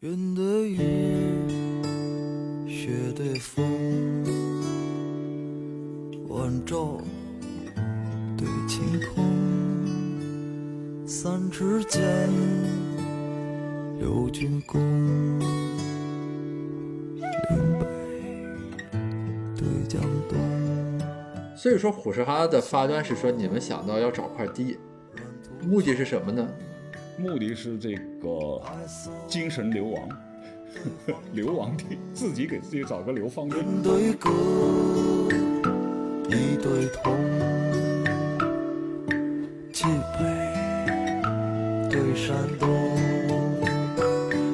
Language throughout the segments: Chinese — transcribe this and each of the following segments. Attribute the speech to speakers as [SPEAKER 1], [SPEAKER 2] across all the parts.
[SPEAKER 1] 云对雨，雪对风，晚照对晴空，三尺剑，六钧弓，岭北对江东。
[SPEAKER 2] 所以说，虎石哈的发端是说，你们想到要找块地，目的是什么呢？
[SPEAKER 3] 目的是这个精神流亡，流亡地，自己给自己找个流放地。
[SPEAKER 1] 一对歌，一对铜，冀北对山东，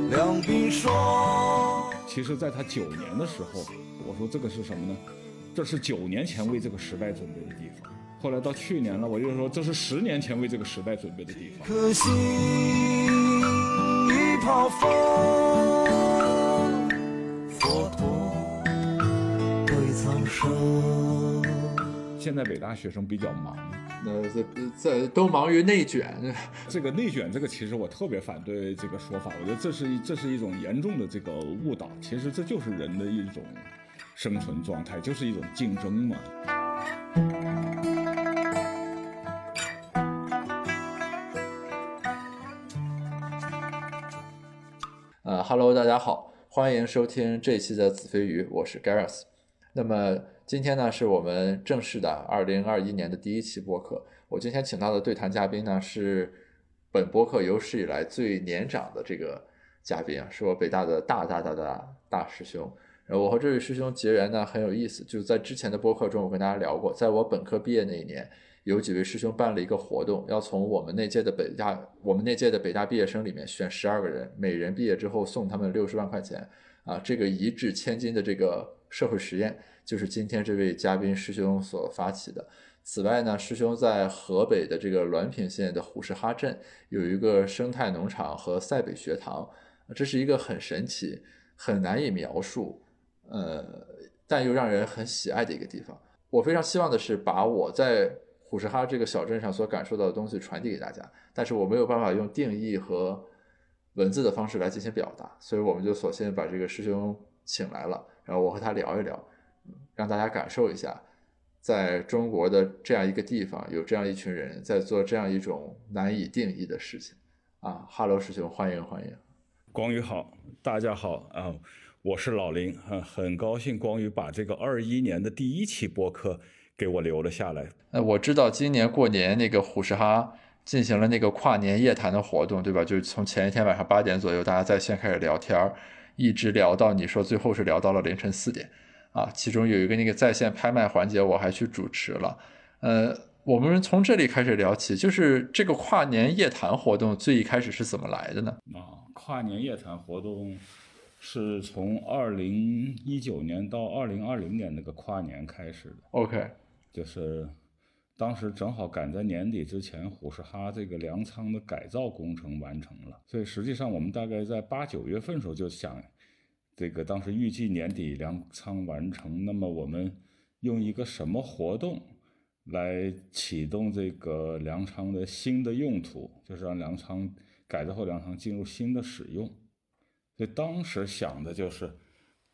[SPEAKER 1] 两鬓霜。
[SPEAKER 3] 其实，在他九年的时候，我说这个是什么呢？这是九年前为这个时代准备的地方。后来到去年了，我就说这是十年前为这个时代准备的地方。
[SPEAKER 1] 可惜一泡风，佛陀对苍生。
[SPEAKER 3] 现在北大学生比较忙，
[SPEAKER 2] 那这这都忙于内卷，
[SPEAKER 3] 这个内卷这个其实我特别反对这个说法，我觉得这是这是一种严重的这个误导。其实这就是人的一种生存状态，就是一种竞争嘛。
[SPEAKER 2] ，Hello，大家好，欢迎收听这一期的子非鱼，我是 Gareth。那么今天呢，是我们正式的二零二一年的第一期播客。我今天请到的对谈嘉宾呢，是本播客有史以来最年长的这个嘉宾啊，是我北大的大大大大大师兄。然后我和这位师兄结缘呢很有意思，就在之前的播客中，我跟大家聊过，在我本科毕业那一年，有几位师兄办了一个活动，要从我们那届的北大，我们那届的北大毕业生里面选十二个人，每人毕业之后送他们六十万块钱，啊，这个一掷千金的这个社会实验，就是今天这位嘉宾师兄所发起的。此外呢，师兄在河北的这个滦平县的虎石哈镇有一个生态农场和塞北学堂，这是一个很神奇、很难以描述。呃，但又让人很喜爱的一个地方。我非常希望的是把我在古什哈这个小镇上所感受到的东西传递给大家，但是我没有办法用定义和文字的方式来进行表达，所以我们就索性把这个师兄请来了，然后我和他聊一聊，让大家感受一下，在中国的这样一个地方，有这样一群人在做这样一种难以定义的事情。啊哈喽，师兄，欢迎欢迎。
[SPEAKER 3] 光宇好，大家好啊。我是老林，很很高兴光宇把这个二一年的第一期播客给我留了下来。
[SPEAKER 2] 呃，我知道今年过年那个虎石哈进行了那个跨年夜谈的活动，对吧？就是从前一天晚上八点左右，大家在线开始聊天儿，一直聊到你说最后是聊到了凌晨四点，啊，其中有一个那个在线拍卖环节，我还去主持了。呃，我们从这里开始聊起，就是这个跨年夜谈活动最一开始是怎么来的呢？
[SPEAKER 3] 啊，跨年夜谈活动。是从二零一九年到二零二零年那个跨年开始的。
[SPEAKER 2] OK，
[SPEAKER 3] 就是当时正好赶在年底之前，虎视哈这个粮仓的改造工程完成了，所以实际上我们大概在八九月份时候就想，这个当时预计年底粮仓完成，那么我们用一个什么活动来启动这个粮仓的新的用途，就是让粮仓改造后粮仓进入新的使用。所以当时想的就是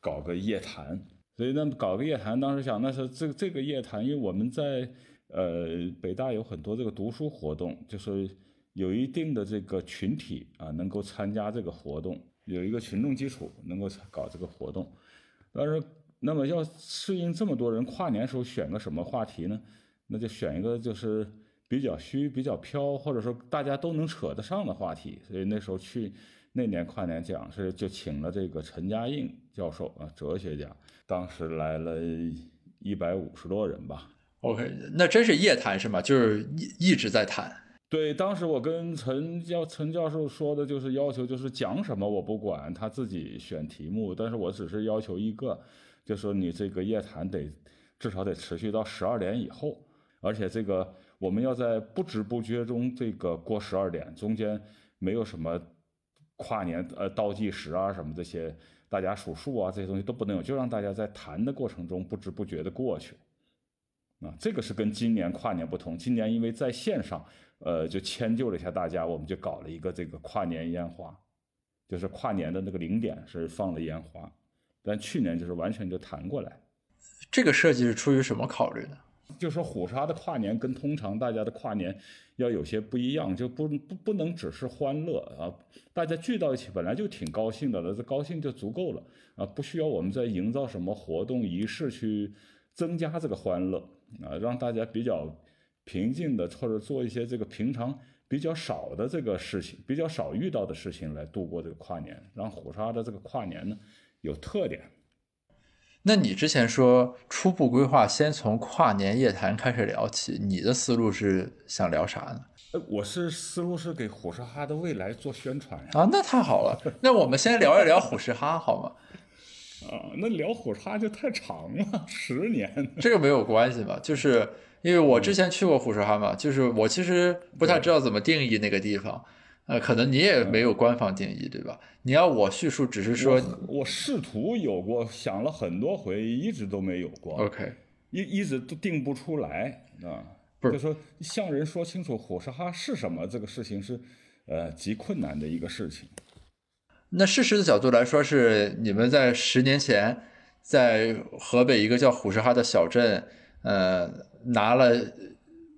[SPEAKER 3] 搞个夜谈，所以那搞个夜谈，当时想那是这这个夜谈，因为我们在呃北大有很多这个读书活动，就是有一定的这个群体啊能够参加这个活动，有一个群众基础能够搞这个活动。但是那么要适应这么多人，跨年时候选个什么话题呢？那就选一个就是比较虚、比较飘，或者说大家都能扯得上的话题。所以那时候去。那年跨年讲是就请了这个陈嘉映教授啊，哲学家，当时来了一百五十多人吧。
[SPEAKER 2] OK，那真是夜谈是吗？就是一一直在谈。
[SPEAKER 3] 对，当时我跟陈教陈教授说的就是要求，就是讲什么我不管，他自己选题目，但是我只是要求一个，就说你这个夜谈得至少得持续到十二点以后，而且这个我们要在不知不觉中这个过十二点，中间没有什么。跨年呃倒计时啊什么这些，大家数数啊这些东西都不能有，就让大家在谈的过程中不知不觉的过去。啊，这个是跟今年跨年不同。今年因为在线上，呃，就迁就了一下大家，我们就搞了一个这个跨年烟花，就是跨年的那个零点是放了烟花，但去年就是完全就弹过来。
[SPEAKER 2] 这个设计是出于什么考虑呢？
[SPEAKER 3] 就说虎鲨的跨年跟通常大家的跨年要有些不一样，就不不不能只是欢乐啊，大家聚到一起本来就挺高兴的了，这高兴就足够了啊，不需要我们再营造什么活动仪式去增加这个欢乐啊，让大家比较平静的或者做一些这个平常比较少的这个事情，比较少遇到的事情来度过这个跨年，让虎鲨的这个跨年呢有特点。
[SPEAKER 2] 那你之前说初步规划先从跨年夜谈开始聊起，你的思路是想聊啥呢？
[SPEAKER 3] 呃，我是思路是给虎石哈的未来做宣传呀。
[SPEAKER 2] 啊，那太好了。那我们先聊一聊虎石哈好吗？
[SPEAKER 3] 啊，那聊虎石哈就太长了，十年。
[SPEAKER 2] 这个没有关系吧？就是因为我之前去过虎石哈嘛，就是我其实不太知道怎么定义那个地方。呃，可能你也没有官方定义，对吧？你要我叙述，只是说
[SPEAKER 3] 我我试图有过，想了很多回，一直都没有过。
[SPEAKER 2] OK，
[SPEAKER 3] 一一直都定不出来啊。
[SPEAKER 2] 不是
[SPEAKER 3] 就说向人说清楚虎石哈是什么，这个事情是呃极困难的一个事情。
[SPEAKER 2] 那事实的角度来说，是你们在十年前在河北一个叫虎石哈的小镇，呃，拿了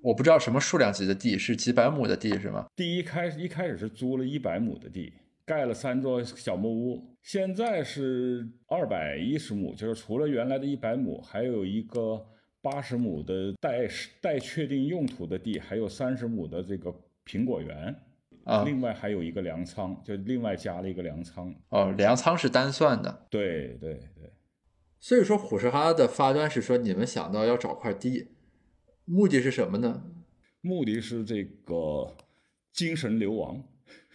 [SPEAKER 2] 我不知道什么数量级的地，是几百亩的地是吗？
[SPEAKER 3] 第一开一开始是租了一百亩的地，盖了三座小木屋，现在是二百一十亩，就是除了原来的一百亩，还有一个八十亩的待待确定用途的地，还有三十亩的这个苹果园，
[SPEAKER 2] 啊，
[SPEAKER 3] 另外还有一个粮仓，就另外加了一个粮仓。
[SPEAKER 2] 哦，粮仓是单算的，
[SPEAKER 3] 对对对，
[SPEAKER 2] 所以说虎石哈的发端是说你们想到要找块地，目的是什么呢？
[SPEAKER 3] 目的是这个精神流亡，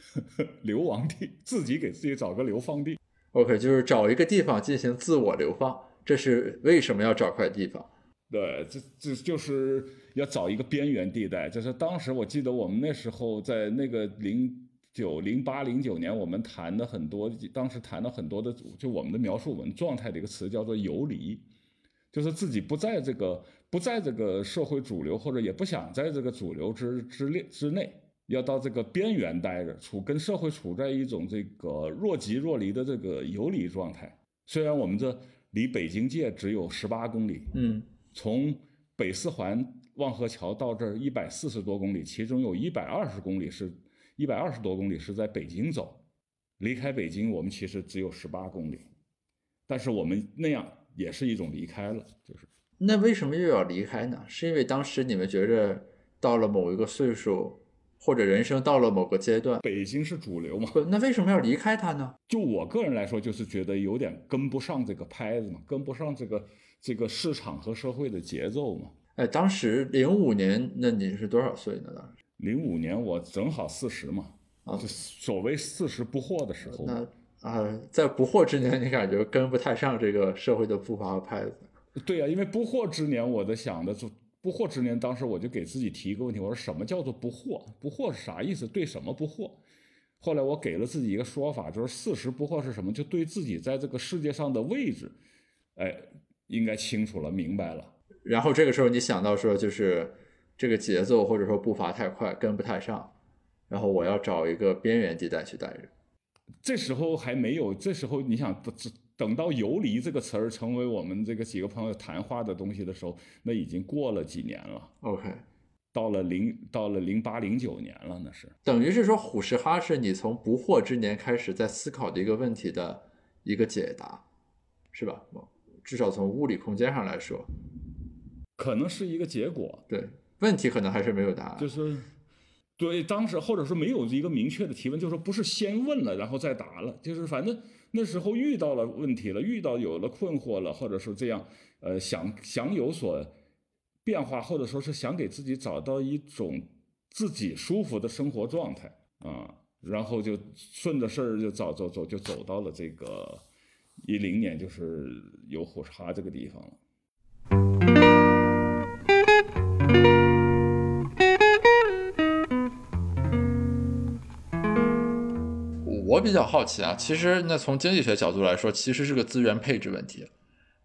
[SPEAKER 3] 流亡地，自己给自己找个流放地。
[SPEAKER 2] OK，就是找一个地方进行自我流放，这是为什么要找块地方？
[SPEAKER 3] 对，这这就是要找一个边缘地带。就是当时我记得我们那时候在那个零九、零八、零九年，我们谈的很多，当时谈了很多的，就我们的描述我们状态的一个词叫做游离，就是自己不在这个不在这个社会主流，或者也不想在这个主流之之列之内，要到这个边缘待着，处跟社会处在一种这个若即若离的这个游离状态。虽然我们这离北京界只有十八公里，
[SPEAKER 2] 嗯
[SPEAKER 3] 从北四环望河桥到这儿一百四十多公里，其中有一百二十公里是，一百二十多公里是在北京走。离开北京，我们其实只有十八公里，但是我们那样也是一种离开了，就是
[SPEAKER 2] 那为什么又要离开呢？是因为当时你们觉着到了某一个岁数，或者人生到了某个阶段，
[SPEAKER 3] 北京是主流嘛。
[SPEAKER 2] 不，那为什么要离开它呢？
[SPEAKER 3] 就我个人来说，就是觉得有点跟不上这个拍子嘛，跟不上这个这个市场和社会的节奏嘛。
[SPEAKER 2] 哎，当时零五年，那你是多少岁呢？当时
[SPEAKER 3] 零五年我正好四十嘛，
[SPEAKER 2] 啊
[SPEAKER 3] 就所谓四十不惑的时候。
[SPEAKER 2] 那啊、在不惑之年，你感觉跟不太上这个社会的步伐和拍子。
[SPEAKER 3] 对呀、因为不惑之年，我在想的就不惑之年，当时我就给自己提一个问题，我说什么叫做不惑？不惑是啥意思？对什么不惑？后来我给了自己一个说法，就是四十不惑是什么？就对自己在这个世界上的位置，哎，应该清楚了，明白了。
[SPEAKER 2] 然后这个时候你想到说，就是这个节奏或者说步伐太快，跟不太上，然后我要找一个边缘地带去待着。
[SPEAKER 3] 这时候还没有，这时候你想等等到“游离”这个词儿成为我们这个几个朋友谈话的东西的时候，那已经过了几年了
[SPEAKER 2] ，OK，
[SPEAKER 3] 到了零到了零八零九年了，那是。
[SPEAKER 2] 等于是说虎石哈是你从不惑之年开始在思考的一个问题的一个解答，是吧？至少从物理空间上来说，
[SPEAKER 3] 可能是一个结果，
[SPEAKER 2] 对问题可能还是没有答案。
[SPEAKER 3] 就是对当时或者说没有一个明确的提问，就是说不是先问了然后再答了，就是反正那时候遇到了问题了，遇到有了困惑了，或者说这样呃想想有所变化，或者说是想给自己找到一种自己舒服的生活状态啊，然后就顺着事儿就走走走就走到了这个一零年，就是有火叉这个地方了。
[SPEAKER 2] 比较好奇啊，其实那从经济学角度来说，其实是个资源配置问题，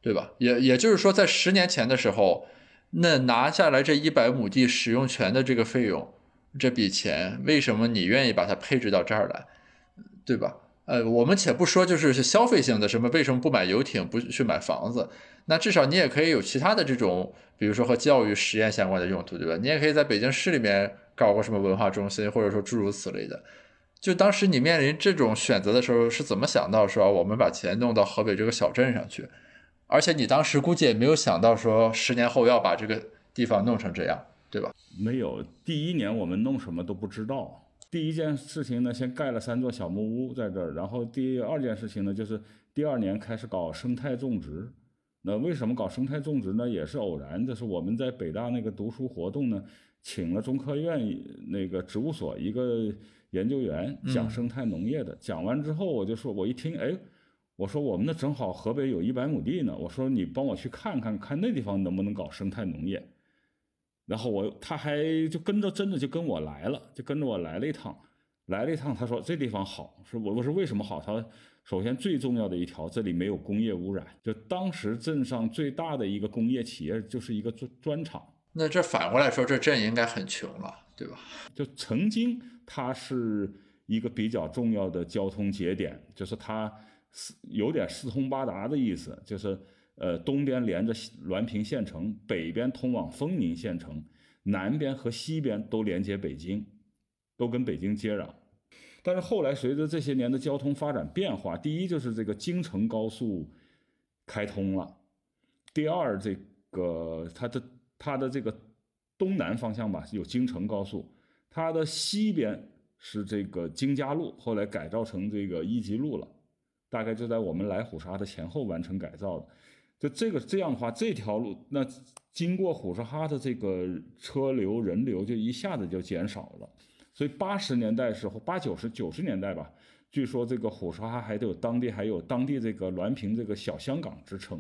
[SPEAKER 2] 对吧？也也就是说，在十年前的时候，那拿下来这一百亩地使用权的这个费用，这笔钱，为什么你愿意把它配置到这儿来，对吧？呃，我们且不说就是消费性的什么，为什么不买游艇，不去买房子？那至少你也可以有其他的这种，比如说和教育实验相关的用途，对吧？你也可以在北京市里面搞个什么文化中心，或者说诸如此类的。就当时你面临这种选择的时候，是怎么想到说我们把钱弄到河北这个小镇上去？而且你当时估计也没有想到说十年后要把这个地方弄成这样，对吧？
[SPEAKER 3] 没有，第一年我们弄什么都不知道。第一件事情呢，先盖了三座小木屋在这儿，然后第二件事情呢，就是第二年开始搞生态种植。那为什么搞生态种植呢？也是偶然，就是我们在北大那个读书活动呢，请了中科院那个植物所一个研究员讲生态农业的。讲完之后，我就说，我一听，哎，我说我们那正好河北有一百亩地呢，我说你帮我去看看，看那地方能不能搞生态农业。然后我他还就跟着真的就跟我来了，就跟着我来了一趟，来了一趟。他说这地方好，是我我说为什么好？他说首先最重要的一条，这里没有工业污染。就当时镇上最大的一个工业企业就是一个砖砖厂。
[SPEAKER 2] 那这反过来说，这镇应该很穷了，对吧？
[SPEAKER 3] 就曾经它是一个比较重要的交通节点，就是它四有点四通八达的意思，就是。呃，东边连着滦平县城，北边通往丰宁县城，南边和西边都连接北京，都跟北京接壤。但是后来随着这些年的交通发展变化，第一就是这个京承高速开通了，第二这个它的它的这个东南方向吧有京承高速，它的西边是这个京嘉路，后来改造成这个一级路了，大概就在我们来虎沙的前后完成改造的。就这个这样的话，这条路那经过虎沙哈的这个车流人流就一下子就减少了，所以八十年代时候，八九十九十年代吧，据说这个虎沙哈还得有当地还有当地这个滦平这个小香港之称，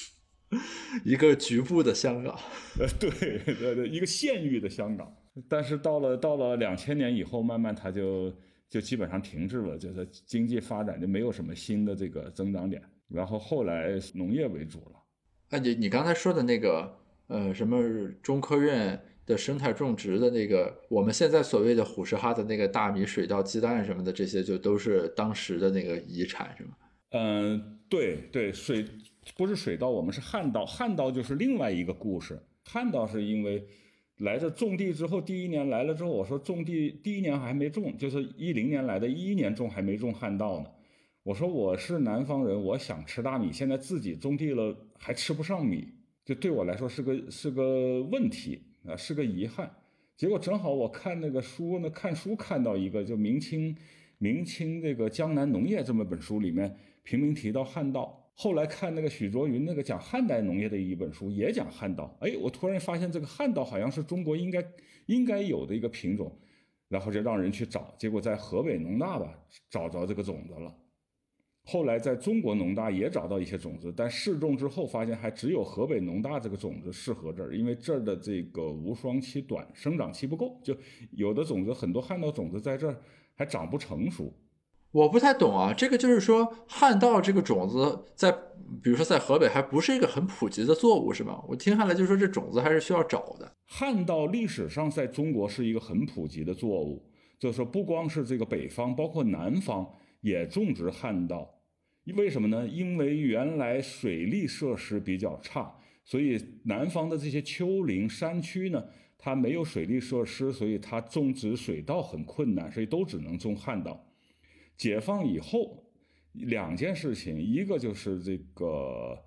[SPEAKER 2] 一个局部的香港，
[SPEAKER 3] 呃，对对对，一个县域的香港。但是到了到了两千年以后，慢慢它就就基本上停滞了，就是经济发展就没有什么新的这个增长点。然后后来农业为主了，
[SPEAKER 2] 啊，你你刚才说的那个，呃，什么中科院的生态种植的那个，我们现在所谓的虎石哈的那个大米、水稻、鸡蛋什么的，这些就都是当时的那个遗产，是吗？
[SPEAKER 3] 嗯，对对，水不是水稻，我们是旱稻，旱稻就是另外一个故事。旱稻是因为来这种地之后，第一年来了之后，我说种地第一年还没种，就是一零年来的，一一年种还没种旱稻呢。我说我是南方人，我想吃大米，现在自己种地了还吃不上米，就对我来说是个是个问题啊，是个遗憾。结果正好我看那个书呢，看书看到一个就明清明清这个江南农业这么本书里面平明提到旱稻。后来看那个许倬云那个讲汉代农业的一本书也讲旱稻，哎，我突然发现这个旱稻好像是中国应该应该有的一个品种，然后就让人去找，结果在河北农大吧找着这个种子了。后来在中国农大也找到一些种子，但试种之后发现还只有河北农大这个种子适合这儿，因为这儿的这个无霜期短，生长期不够，就有的种子很多旱稻种子在这儿还长不成熟。
[SPEAKER 2] 我不太懂啊，这个就是说旱稻这个种子在，比如说在河北还不是一个很普及的作物，是吗？我听下来就是说这种子还是需要找的。
[SPEAKER 3] 旱稻历史上在中国是一个很普及的作物，就是说不光是这个北方，包括南方也种植旱稻。为什么呢？因为原来水利设施比较差，所以南方的这些丘陵山区呢，它没有水利设施，所以它种植水稻很困难，所以都只能种旱稻。解放以后，两件事情，一个就是这个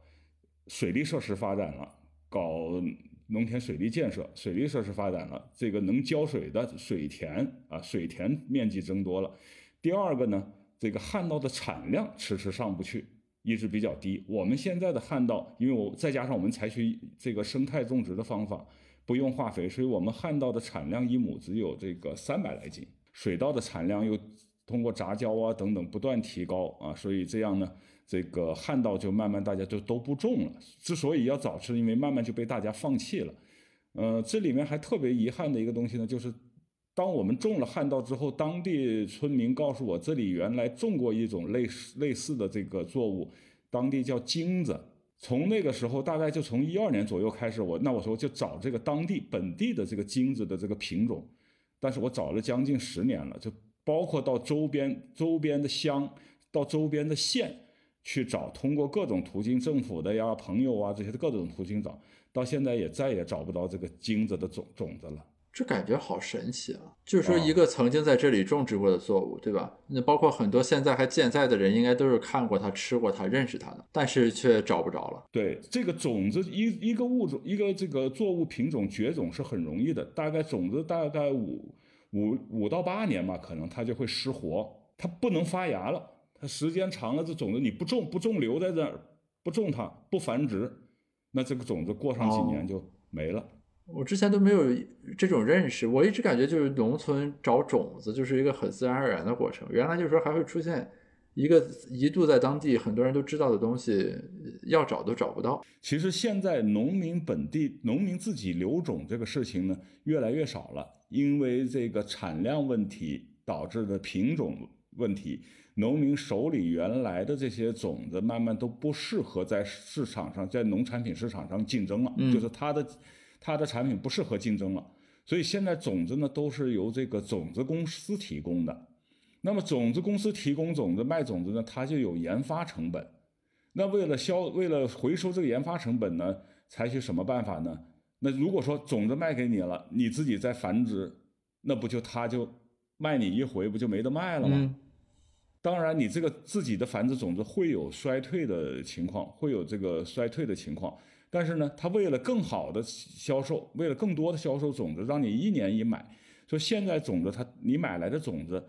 [SPEAKER 3] 水利设施发展了，搞农田水利建设，水利设施发展了，这个能浇水的水田啊，水田面积增多了。第二个呢？这个旱稻的产量迟迟上不去，一直比较低。我们现在的旱稻，因为我再加上我们采取这个生态种植的方法，不用化肥，所以我们旱稻的产量一亩只有这个三百来斤。水稻的产量又通过杂交啊等等不断提高啊，所以这样呢，这个旱稻就慢慢大家就都不种了。之所以要早吃，因为慢慢就被大家放弃了。呃，这里面还特别遗憾的一个东西呢，就是。当我们种了旱稻之后，当地村民告诉我，这里原来种过一种类似类似的这个作物，当地叫荆子。从那个时候，大概就从一二年左右开始，我那我说就找这个当地本地的这个荆子的这个品种，但是我找了将近十年了，就包括到周边周边的乡，到周边的县去找，通过各种途径，政府的呀、朋友啊这些各种途径找，到现在也再也找不到这个金子的种种子了。
[SPEAKER 2] 这感觉好神奇啊！就是说，
[SPEAKER 3] 哦
[SPEAKER 2] 一个曾经在这里种植过的作物，对吧？那包括很多现在还健在的人，应该都是看过它、吃过它、认识它的，但是却找不着了。
[SPEAKER 3] 对这个种子，一一个物种，一个这个作物品种绝种是很容易的，大概种子大概五五五到八年吧，可能它就会失活，它不能发芽了。它时间长了，这种子你不种不种留在这儿，不种它不繁殖，那这个种子过上几年
[SPEAKER 2] 哦
[SPEAKER 3] 就没了。
[SPEAKER 2] 我之前都没有这种认识，我一直感觉就是农村找种子就是一个很自然而然的过程。原来就是说还会出现一个一度在当地很多人都知道的东西，要找都找不到。
[SPEAKER 3] 其实现在农民本地农民自己留种这个事情呢，越来越少了，因为这个产量问题导致的品种问题，农民手里原来的这些种子慢慢都不适合在市场上，在农产品市场上竞争了，
[SPEAKER 2] 嗯
[SPEAKER 3] 就是它的它的产品不适合竞争了，所以现在种子呢都是由这个种子公司提供的。那么种子公司提供种子卖种子呢，它就有研发成本。那为了销，为了回收这个研发成本呢，采取什么办法呢？那如果说种子卖给你了，你自己再繁殖，那不就他就卖你一回，不就没得卖了吗？
[SPEAKER 2] 嗯，
[SPEAKER 3] 当然，你这个自己的繁殖种子会有衰退的情况，会有这个衰退的情况。但是呢，他为了更好的销售，为了更多的销售种子，让你一年一买。说现在种子它你买来的种子，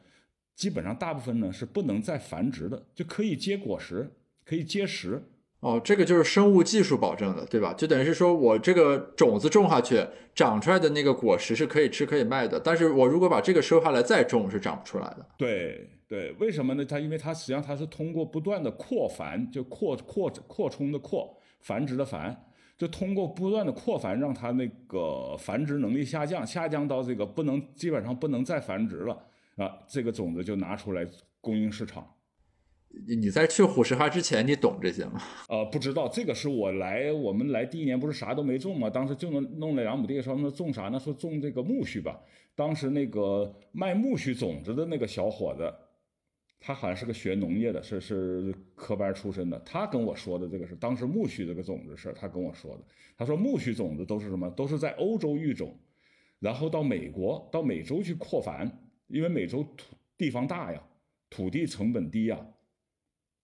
[SPEAKER 3] 基本上大部分呢是不能再繁殖的，就可以结果实，可以结实。
[SPEAKER 2] 哦，这个就是生物技术保证的，对吧？就等于是说我这个种子种下去，长出来的那个果实是可以吃可以卖的，但是我如果把这个收下来再种是长不出来的。
[SPEAKER 3] 对对，为什么呢？它因为它实际上它是通过不断的扩繁，就扩扩扩充的扩，繁殖的繁，就通过不断的扩繁，让它那个繁殖能力下降，下降到这个不能基本上不能再繁殖了啊，这个种子就拿出来供应市场。
[SPEAKER 2] 你在去虎石哈之前，你懂这些吗？
[SPEAKER 3] 呃，不知道这个是我来，我们来第一年不是啥都没种吗？当时就弄弄了两亩地，说那种啥呢？说种这个苜蓿吧。当时那个卖苜蓿种子的那个小伙子，他好像是个学农业的，是是科班出身的。他跟我说的这个是当时苜蓿这个种子事，他跟我说的。他说苜蓿种子都是什么？都是在欧洲育种，然后到美国、到美洲去扩繁，因为美洲土地方大呀，土地成本低呀。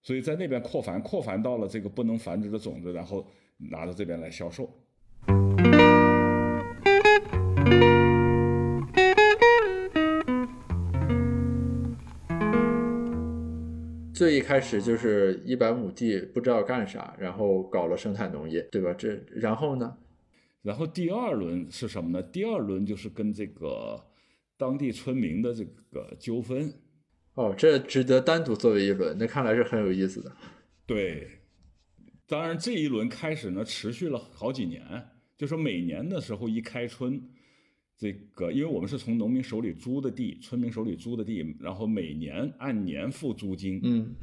[SPEAKER 3] 所以在那边扩繁，扩繁到了这个不能繁殖的种子，然后拿到这边来销售。
[SPEAKER 2] 最一开始就是一百亩地不知道干啥，然后搞了生态农业，对吧？这然后呢？
[SPEAKER 3] 然后第二轮是什么呢？第二轮就是跟这个当地村民的这个纠纷。
[SPEAKER 2] 哦，这值得单独作为一轮，那看来是很有意思的。
[SPEAKER 3] 对，当然这一轮开始呢，持续了好几年，就说每年的时候一开春，这个因为我们是从农民手里租的地，村民手里租的地，然后每年按年付租金，
[SPEAKER 2] 嗯，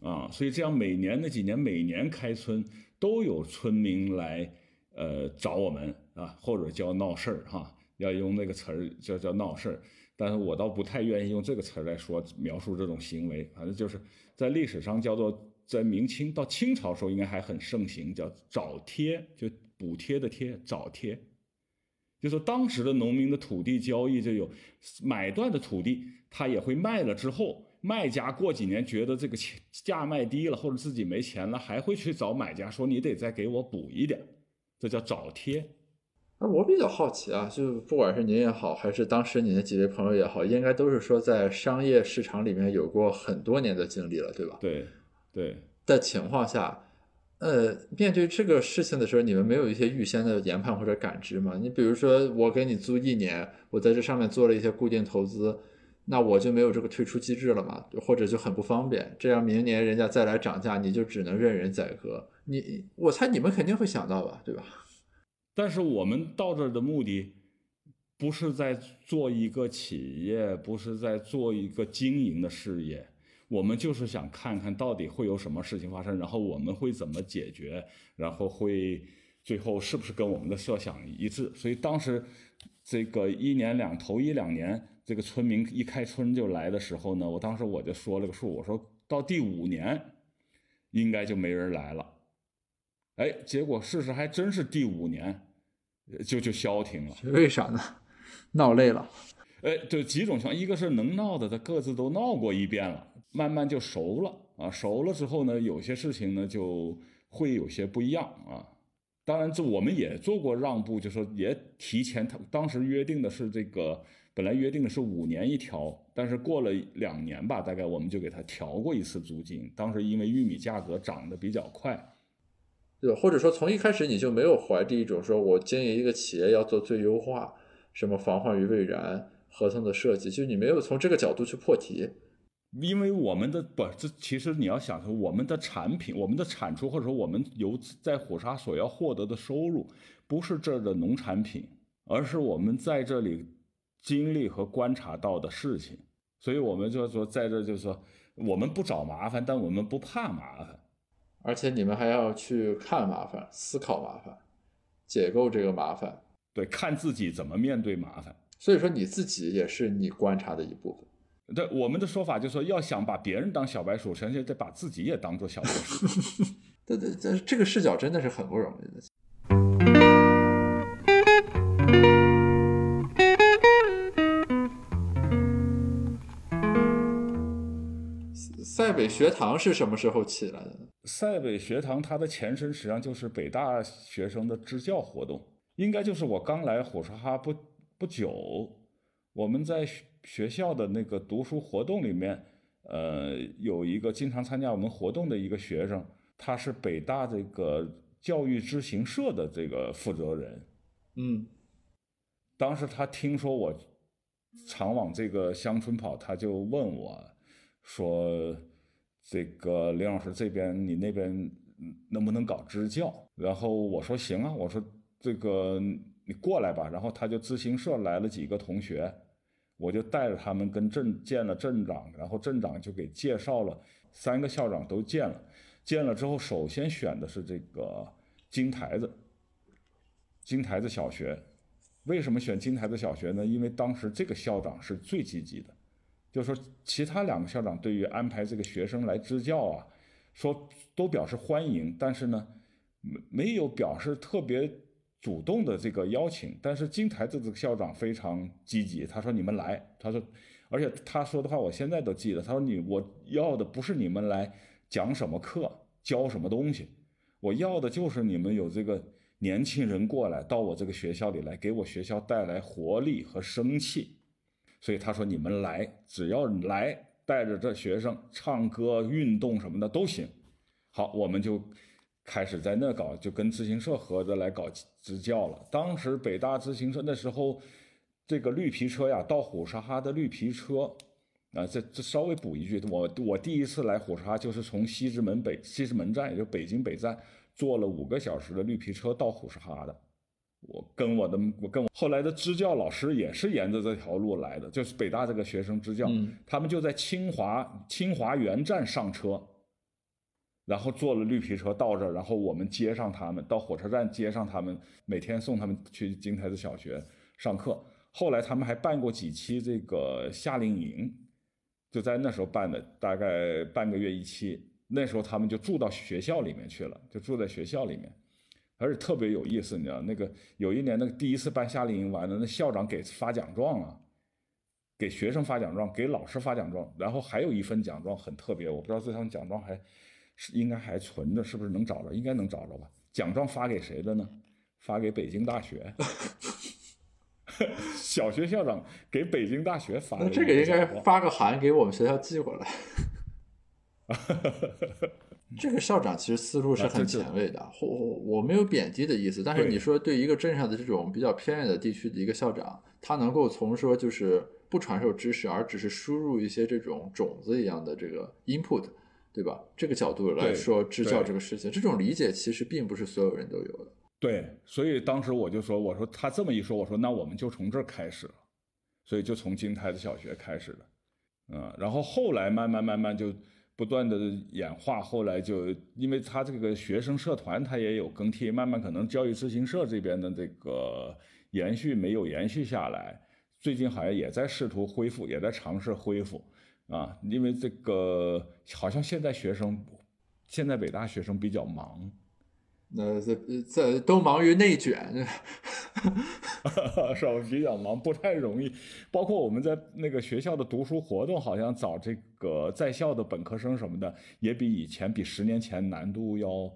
[SPEAKER 3] 啊，所以这样每年那几年，每年开春都有村民来呃找我们啊，或者叫闹事儿哈，要用那个词儿叫叫闹事儿。但是我倒不太愿意用这个词来说描述这种行为，反正就是在历史上叫做在明清到清朝时候应该还很盛行，叫找贴，就补贴的贴，找贴。就说当时的农民的土地交易就有买断的土地，他也会卖了之后，卖家过几年觉得这个钱价卖低了，或者自己没钱了，还会去找买家说你得再给我补一点，这叫找贴。
[SPEAKER 2] 那我比较好奇啊，就不管是您也好，还是当时您的几位朋友也好，应该都是说在商业市场里面有过很多年的经历了，对吧？
[SPEAKER 3] 对对，
[SPEAKER 2] 的情况下，呃，面对这个事情的时候，你们没有一些预先的研判或者感知吗？你比如说，我给你租一年，我在这上面做了一些固定投资，那我就没有这个退出机制了嘛，或者就很不方便。这样明年人家再来涨价，你就只能任人宰割。你，我猜你们肯定会想到吧，对吧？
[SPEAKER 3] 但是我们到这儿的目的，不是在做一个企业，不是在做一个经营的事业，我们就是想看看到底会有什么事情发生，然后我们会怎么解决，然后会最后是不是跟我们的设想一致？所以当时这个一年两头一两年，这个村民一开春就来的时候呢，我当时我就说了个数，我说到第五年应该就没人来了。哎，结果事实还真是第五年就就消停了。
[SPEAKER 2] 为啥呢？闹累了。
[SPEAKER 3] 哎，就几种情况，一个是能闹的，他各自都闹过一遍了，慢慢就熟了啊。熟了之后呢，有些事情呢就会有些不一样啊。当然，这我们也做过让步，就说也提前，他当时约定的是这个，本来约定的是五年一调，但是过了两年吧，大概我们就给他调过一次租金。当时因为玉米价格涨得比较快，
[SPEAKER 2] 对？或者说从一开始你就没有怀着一种说我经营一个企业要做最优化，什么防患于未然。合同的设计，就你没有从这个角度去破题，
[SPEAKER 3] 因为我们的不，这其实你要想说，我们的产品、我们的产出，或者说我们由在虎沙所要获得的收入，不是这儿的农产品，而是我们在这里经历和观察到的事情。所以我们就说，在这就是说，我们不找麻烦，但我们不怕麻烦，
[SPEAKER 2] 而且你们还要去看麻烦、思考麻烦、解构这个麻烦，
[SPEAKER 3] 对，看自己怎么面对麻烦。
[SPEAKER 2] 所以说你自己也是你观察的一部分。
[SPEAKER 3] 对，我们的说法就是说，要想把别人当小白鼠，首先得把自己也当做小白鼠。
[SPEAKER 2] 对对，这这个视角真的是很不容易的。塞北学堂是什么时候起来的？
[SPEAKER 3] 塞北学堂它的前身实际上就是北大学生的支教活动，应该就是我刚来火车哈不。不久，我们在学校的那个读书活动里面，呃，有一个经常参加我们活动的一个学生，他是北大这个教育知行社的这个负责人。
[SPEAKER 2] 嗯，
[SPEAKER 3] 当时他听说我常往这个乡村跑，他就问我，说：“这个林老师这边你那边能不能搞支教？”然后我说：“行啊。”我说：“这个。”你过来吧，然后他就自行社来了几个同学，我就带着他们跟镇见了镇长，然后镇长就给介绍了三个校长都见了，见了之后首先选的是这个金台子，金台子小学，为什么选金台子小学呢？因为当时这个校长是最积极的，就是说其他两个校长对于安排这个学生来支教啊，说都表示欢迎，但是呢，没没有表示特别。主动的这个邀请，但是金台子这个校长非常积极，他说你们来，他说，而且他说的话我现在都记得，他说你我要的不是你们来讲什么课，教什么东西，我要的就是你们有这个年轻人过来到我这个学校里来，给我学校带来活力和生气，所以他说你们来，只要来带着这学生唱歌、运动什么的都行，好，我们就。开始在那搞，就跟自行社合着来搞支教了。当时北大自行车那时候，这个绿皮车呀，到虎沙哈的绿皮车，啊，这这稍微补一句，我我第一次来虎沙哈就是从西直门北西直门站，也就北京北站，坐了五个小时的绿皮车到虎沙哈的。我跟我的我跟我后来的支教老师也是沿着这条路来的，就是北大这个学生支教，他们就在清华清华园站上车。然后坐了绿皮车到这儿，然后我们接上他们到火车站接上他们，每天送他们去金台子小学上课。后来他们还办过几期这个夏令营，就在那时候办的，大概半个月一期。那时候他们就住到学校里面去了，就住在学校里面，而且特别有意思，你知道那个有一年那个第一次办夏令营完了，那校长给发奖状啊，给学生发奖状，给老师发奖状，然后还有一份奖状很特别，我不知道这张奖状还。是应该还存着，是不是能找着？应该能找着吧。奖状发给谁的呢？发给北京大学。小学校长给北京大学发。
[SPEAKER 2] 那这个应该发个函给我们学校寄过来。这个校长其实思路是很前卫的，我我没有贬低的意思，但是你说对一个镇上的这种比较偏远的地区的一个校长，他能够从说就是不传授知识，而只是输入一些这种种子一样的这个 input。对吧？这个角度来说，支教这个事情，这种理解其实并不是所有人都有的。
[SPEAKER 3] 对，所以当时我就说，我说他这么一说，我说那我们就从这儿开始了，所以就从金台子小学开始了，嗯，然后后来慢慢慢慢就不断的演化，后来就因为他这个学生社团他也有更替，慢慢可能教育咨询社这边的这个延续没有延续下来，最近好像也在试图恢复，也在尝试恢复啊，因为这个好像现在学生，现在北大学生比较忙。
[SPEAKER 2] 那这这都忙于内卷，
[SPEAKER 3] 是吧？比较忙，不太容易。包括我们在那个学校的读书活动，好像找这个在校的本科生什么的，也比以前、比十年前难度要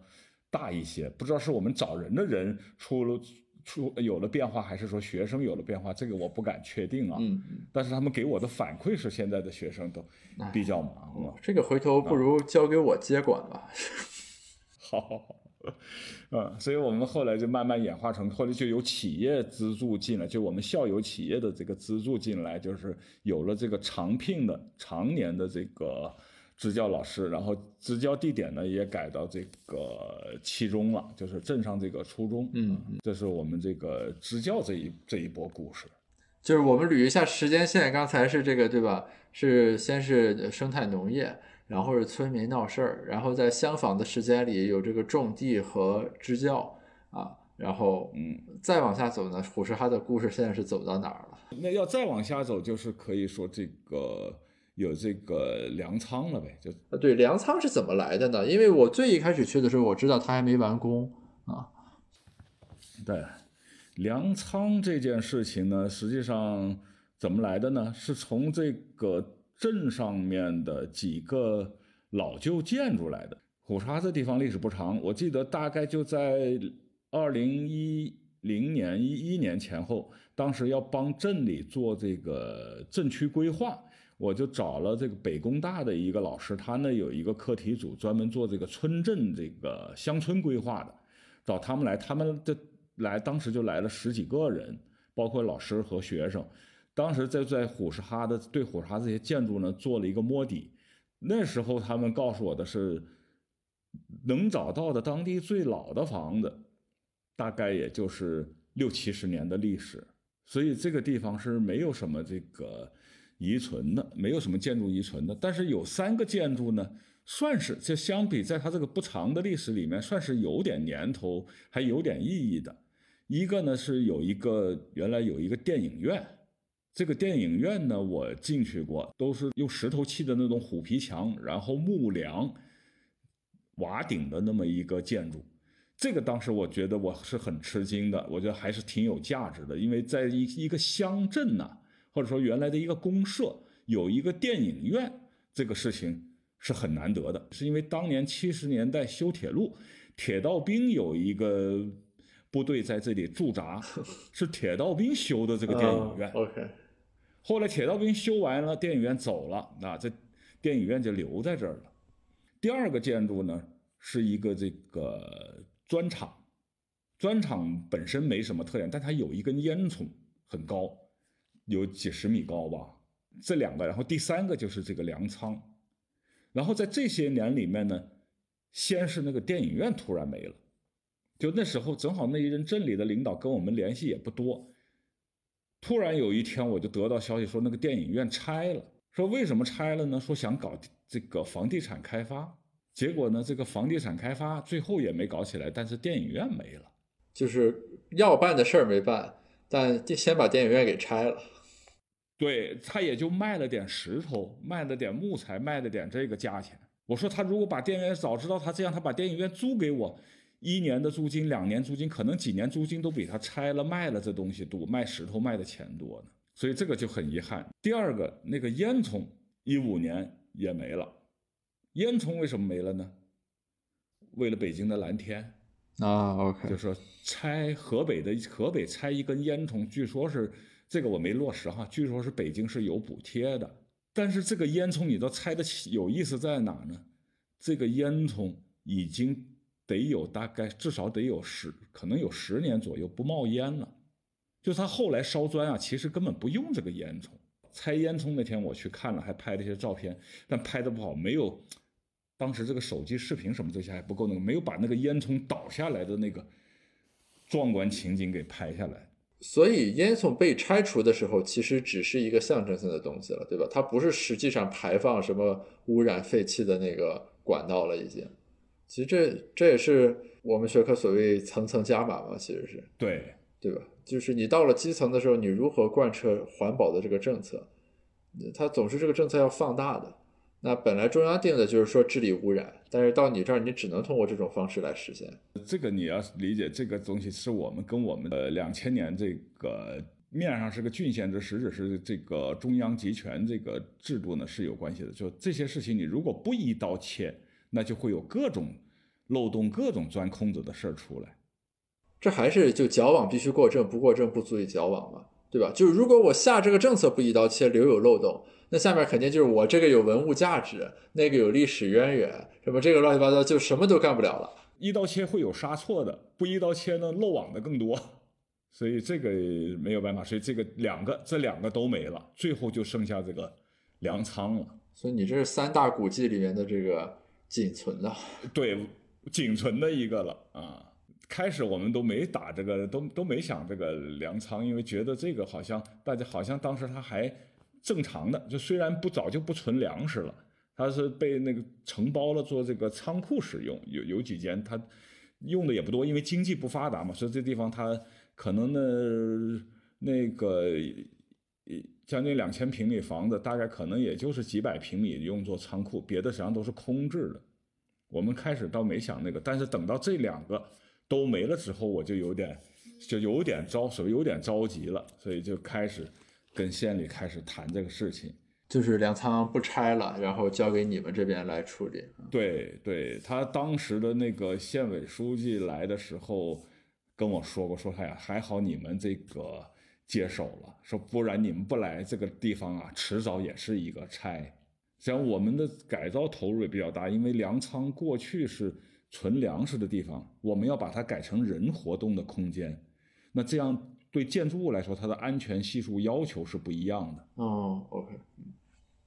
[SPEAKER 3] 大一些。不知道是我们找人的人出了出有了变化，还是说学生有了变化，这个我不敢确定啊。
[SPEAKER 2] 嗯，
[SPEAKER 3] 但是他们给我的反馈是，现在的学生都比较忙了。
[SPEAKER 2] 这个回头不如交给我接管吧。
[SPEAKER 3] 好好好。嗯，所以我们后来就慢慢演化成，后来就有企业资助进来，就我们校友企业的这个资助进来，就是有了这个常聘的、常年的这个支教老师，然后支教地点呢也改到这个七中了，就是镇上这个初中。
[SPEAKER 2] 嗯，
[SPEAKER 3] 这是我们这个支教这一这一波故事。
[SPEAKER 2] 就是我们捋一下时间线，刚才是这个对吧？是先是生态农业。然后是村民闹事儿，然后在相仿的时间里有这个种地和支教啊，然后
[SPEAKER 3] 嗯，
[SPEAKER 2] 再往下走呢，虎石哈的故事现在是走到哪儿了？
[SPEAKER 3] 那要再往下走，就是可以说这个有这个粮仓了呗，就
[SPEAKER 2] 啊，对，粮仓是怎么来的呢？因为我最一开始去的时候，我知道它还没完工啊。
[SPEAKER 3] 对，粮仓这件事情呢，实际上怎么来的呢？是从这个。镇上面的几个老旧建筑来的。虎沙这地方历史不长，我记得大概就在二零一零年一一年前后，当时要帮镇里做这个镇区规划，我就找了这个北工大的一个老师，他呢有一个课题组专门做这个村镇这个乡村规划的，找他们来，他们的来当时就来了十几个人，包括老师和学生。当时在在虎石哈的对虎石哈这些建筑呢做了一个摸底，那时候他们告诉我的是，能找到的当地最老的房子，大概也就是六七十年的历史，所以这个地方是没有什么这个遗存的，没有什么建筑遗存的。但是有三个建筑呢，算是就相比在它这个不长的历史里面，算是有点年头，还有点意义的。一个呢是有一个原来有一个电影院。这个电影院呢，我进去过，都是用石头砌的那种虎皮墙，然后木梁、瓦顶的那么一个建筑。这个当时我觉得我是很吃惊的，我觉得还是挺有价值的，因为在一一个乡镇呐，或者说原来的一个公社有一个电影院，这个事情是很难得的。是因为当年七十年代修铁路，铁道兵有一个部队在这里驻扎，是铁道兵修的这个电影院。
[SPEAKER 2] OK。
[SPEAKER 3] 后来铁道兵修完了，电影院走了，那，这电影院就留在这儿了。第二个建筑呢，是一个这个砖厂，砖厂本身没什么特点，但它有一根烟囱，很高，有几十米高吧。这两个，然后第三个就是这个粮仓。然后在这些年里面呢，先是那个电影院突然没了，就那时候正好那一任镇里的领导跟我们联系也不多。突然有一天，我就得到消息说那个电影院拆了。说为什么拆了呢？说想搞这个房地产开发。结果呢，这个房地产开发最后也没搞起来，但是电影院没了。
[SPEAKER 2] 就是要办的事儿没办，但先把电影院给拆了。
[SPEAKER 3] 对他也就卖了点石头，卖了点木材，卖了点这个价钱。我说他如果把电影院早知道他这样，他把电影院租给我。一年的租金，两年租金，可能几年租金都比他拆了卖了这东西多，卖石头卖的钱多呢。所以这个就很遗憾。第二个，那个烟囱，一五年也没了。烟囱为什么没了呢？为了北京的蓝天
[SPEAKER 2] 啊，OK，
[SPEAKER 3] 就说拆河北的河北拆一根烟囱，据说是这个我没落实哈，据说是北京是有补贴的。但是这个烟囱你都拆得起，有意思在哪呢？这个烟囱已经。得有大概至少得有十，可能有十年左右不冒烟了。就他后来烧砖啊，其实根本不用这个烟囱。拆烟囱那天我去看了，还拍了一些照片，但拍的不好，没有当时这个手机视频什么这些还不够那个，没有把那个烟囱倒下来的那个壮观情景给拍下来。
[SPEAKER 2] 所以烟囱被拆除的时候，其实只是一个象征性的东西了，对吧？它不是实际上排放什么污染废气的那个管道了，已经。其实这这也是我们学科所谓层层加码嘛，其实是
[SPEAKER 3] 对，
[SPEAKER 2] 对吧？就是你到了基层的时候，你如何贯彻环保的这个政策，它总是这个政策要放大的。那本来中央定的就是说治理污染，但是到你这儿，你只能通过这种方式来实现。
[SPEAKER 3] 这个你要理解，这个东西是我们跟我们的两千年这个面上是个郡县制，实质是这个中央集权这个制度呢是有关系的。就这些事情，你如果不一刀切，那就会有各种漏洞、各种钻空子的事儿出来。
[SPEAKER 2] 这还是就矫枉必须过正，不过正不足以矫枉嘛，对吧？就是如果我下这个政策不一刀切，留有漏洞。那下面肯定就是我这个有文物价值，那个有历史渊源，什么这个乱七八糟就什么都干不了了。
[SPEAKER 3] 一刀切会有杀错的，不一刀切呢漏网的更多，所以这个没有办法，所以这个两个这两个都没了，最后就剩下这个粮仓了。
[SPEAKER 2] 所以你这是三大古迹里面的这个仅存的，
[SPEAKER 3] 对，仅存的一个了啊。开始我们都没打这个，都都没想这个粮仓，因为觉得这个好像大家好像当时他还。正常的，就虽然不早就不存粮食了，它是被那个承包了做这个仓库使用，有有几间它用的也不多，因为经济不发达嘛，所以这地方它可能呢那个将近两千平米房子，大概可能也就是几百平米用作仓库，别的实际上都是空置的。我们开始倒没想那个，但是等到这两个都没了之后，我就有点就有点着，所谓有点着急了，所以就开始。跟县里开始谈这个事情，
[SPEAKER 2] 就是粮仓不拆了，然后交给你们这边来处理。
[SPEAKER 3] 对，对他当时的那个县委书记来的时候跟我说过，说哎呀，还好你们这个接手了，说不然你们不来这个地方啊，迟早也是一个拆。像我们的改造投入也比较大，因为粮仓过去是存粮食的地方，我们要把它改成人活动的空间，那这样。对建筑物来说，它的安全系数要求是不一样的。
[SPEAKER 2] 哦，OK，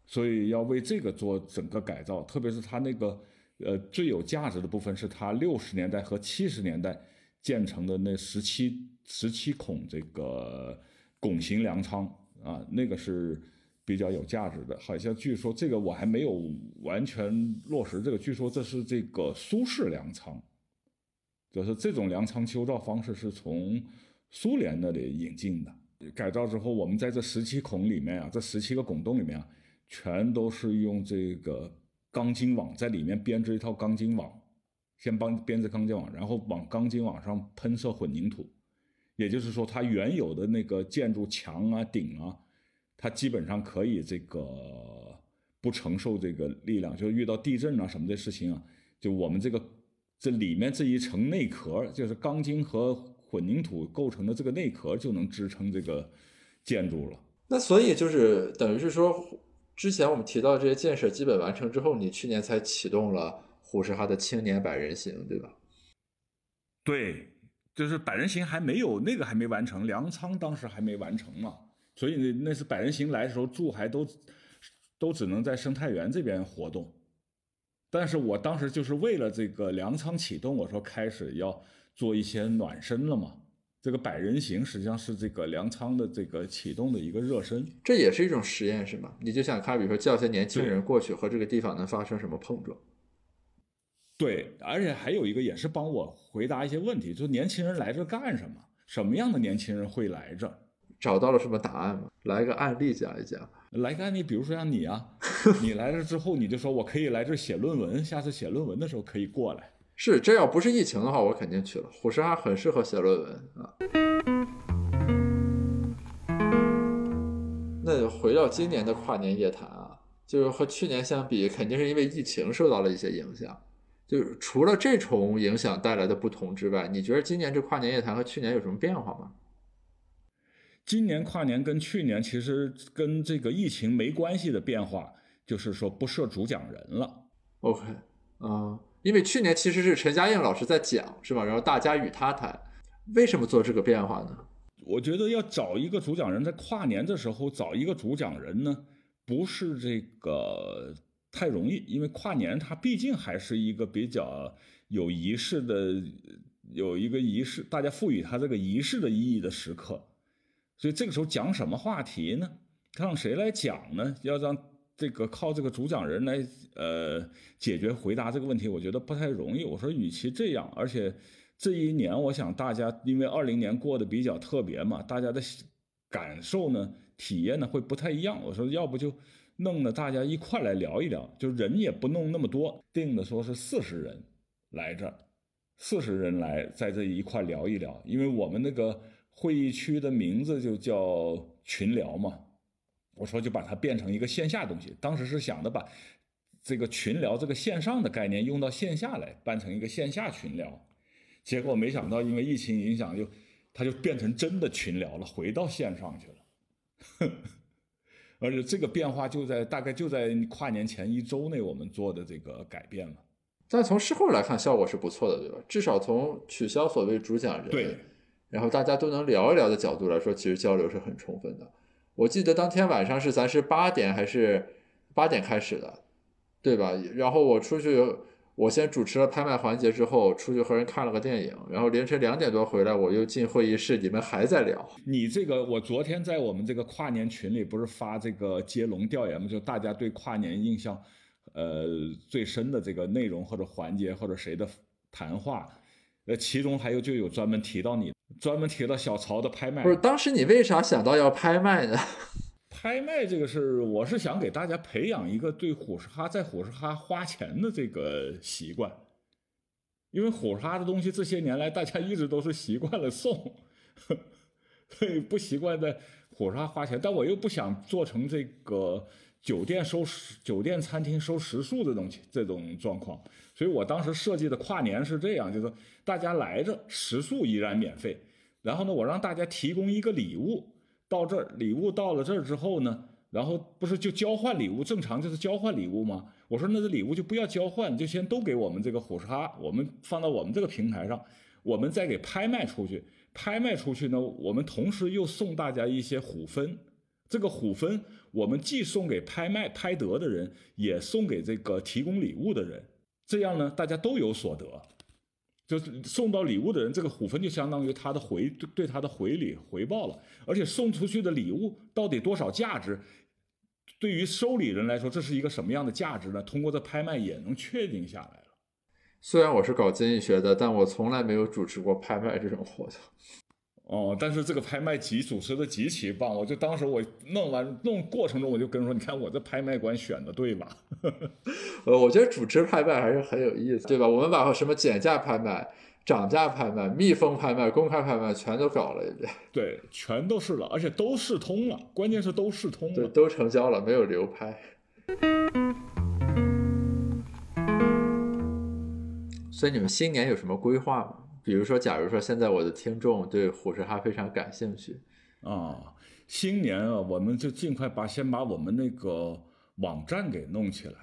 [SPEAKER 3] 所以要为这个做整个改造，特别是它那个呃最有价值的部分，是它六十年代和七十年代建成的那十七十七孔这个拱形粮仓啊，那个是比较有价值的。好像据说这个我还没有完全落实，这个据说这是这个苏式粮仓，就是这种粮仓修造方式是从。苏联那里引进的改造之后，我们在这十七孔里面啊，这十七个拱洞里面啊，全都是用这个钢筋网在里面编织一套钢筋网，先帮编织钢筋网，然后往钢筋网上喷射混凝土。也就是说，它原有的那个建筑墙啊、顶啊，它基本上可以这个不承受这个力量，就是遇到地震啊什么的事情啊，就我们这个这里面这一层内壳，就是钢筋和。混凝土构成的这个内壳就能支撑这个建筑了。
[SPEAKER 2] 那所以就是等于是说，之前我们提到这些建设基本完成之后，你去年才启动了虎石哈的青年百人行，对吧？
[SPEAKER 3] 对，就是百人行还没有那个还没完成，粮仓当时还没完成嘛，所以那那是百人行来的时候住还都都只能在生态园这边活动。但是我当时就是为了这个粮仓启动，我说开始要。做一些暖身了嘛？这个百人行实际上是这个粮仓的这个启动的一个热身，
[SPEAKER 2] 这也是一种实验，是吗？你就想看，比如说叫些年轻人过去和这个地方能发生什么碰撞？
[SPEAKER 3] 对，而且还有一个也是帮我回答一些问题，就是年轻人来这干什么？什么样的年轻人会来这？
[SPEAKER 2] 找到了什么答案吗？来个案例讲一讲。
[SPEAKER 3] 来个案例，比如说像你啊，你来了之后，你就说我可以来这写论文，下次写论文的时候可以过来。
[SPEAKER 2] 是，这要不是疫情的话，我肯定去了。虎石哈很适合写论文啊。那回到今年的跨年夜谈啊，就是和去年相比，肯定是因为疫情受到了一些影响。就是除了这重影响带来的不同之外，你觉得今年这跨年夜谈和去年有什么变化吗？
[SPEAKER 3] 今年跨年跟去年其实跟这个疫情没关系的变化，就是说不设主讲人了。
[SPEAKER 2] OK，啊。因为去年其实是陈嘉映老师在讲，是吧？然后大家与他谈，为什么做这个变化呢？
[SPEAKER 3] 我觉得要找一个主讲人，在跨年的时候找一个主讲人呢，不是这个太容易，因为跨年它毕竟还是一个比较有仪式的，有一个仪式，大家赋予它这个仪式的意义的时刻。所以这个时候讲什么话题呢？让谁来讲呢？要让这个靠这个主讲人来呃解决回答这个问题，我觉得不太容易。我说，与其这样，而且这一年，我想大家因为二零年过得比较特别嘛，大家的感受呢、体验呢会不太一样。我说，要不就弄得大家一块来聊一聊，就人也不弄那么多，定的说是四十人来这儿，四十人来在这一块聊一聊，因为我们那个会议区的名字就叫群聊嘛。我说就把它变成一个线下东西，当时是想的把这个群聊这个线上的概念用到线下来，办成一个线下群聊，结果没想到因为疫情影响，就它就变成真的群聊了，回到线上去了。而且这个变化就在大概就在跨年前一周内我们做的这个改变嘛。
[SPEAKER 2] 但从事后来看，效果是不错的，对吧？至少从取消所谓主讲人，
[SPEAKER 3] 对，
[SPEAKER 2] 然后大家都能聊一聊的角度来说，其实交流是很充分的。我记得当天晚上是咱是八点还是八点开始的，对吧？然后我出去，我先主持了拍卖环节之后，出去和人看了个电影，然后凌晨两点多回来，我又进会议室，你们还在聊。
[SPEAKER 3] 你这个，我昨天在我们这个跨年群里不是发这个接龙调研吗？就大家对跨年印象，呃，最深的这个内容或者环节或者谁的谈话，呃，其中还有就有专门提到你。专门提到小曹的拍卖，
[SPEAKER 2] 不是当时你为啥想到要拍卖呢？
[SPEAKER 3] 拍卖这个事，我是想给大家培养一个对虎石哈在虎石哈花钱的这个习惯，因为虎石哈的东西这些年来大家一直都是习惯了送，所以不习惯在虎石哈花钱，但我又不想做成这个酒店收、酒店餐厅收食宿这种这种状况。所以我当时设计的跨年是这样，就是大家来着，食宿依然免费。然后呢，我让大家提供一个礼物，到这儿，礼物到了这儿之后呢，然后不是就交换礼物，正常就是交换礼物吗？我说那这礼物就不要交换，就先都给我们这个虎鲨，我们放到我们这个平台上，我们再给拍卖出去。拍卖出去呢，我们同时又送大家一些虎分，这个虎分我们既送给拍卖拍得的人，也送给这个提供礼物的人。这样呢，大家都有所得，就是送到礼物的人，这个虎分就相当于他的回对他的回礼回报了。而且送出去的礼物到底多少价值，对于收礼人来说，这是一个什么样的价值呢？通过这拍卖也能确定下来了。
[SPEAKER 2] 虽然我是搞经济学的，但我从来没有主持过拍卖这种活动。
[SPEAKER 3] 哦，但是这个拍卖极主持的极其棒，我就当时我弄完弄过程中，我就跟说，你看我这拍卖官选的对吧？
[SPEAKER 2] 呃，我觉得主持拍卖还是很有意思，对吧？我们把什么减价拍卖、涨价拍卖、密封拍卖、公开拍卖全都搞了一遍，
[SPEAKER 3] 对，全都是了，而且都试通了，关键是都试通了，对
[SPEAKER 2] 都成交了，没有流拍。所以你们新年有什么规划吗？比如说，假如说现在我的听众对虎视哈非常感兴趣
[SPEAKER 3] 啊，新年啊，我们就尽快把先把我们那个网站给弄起来。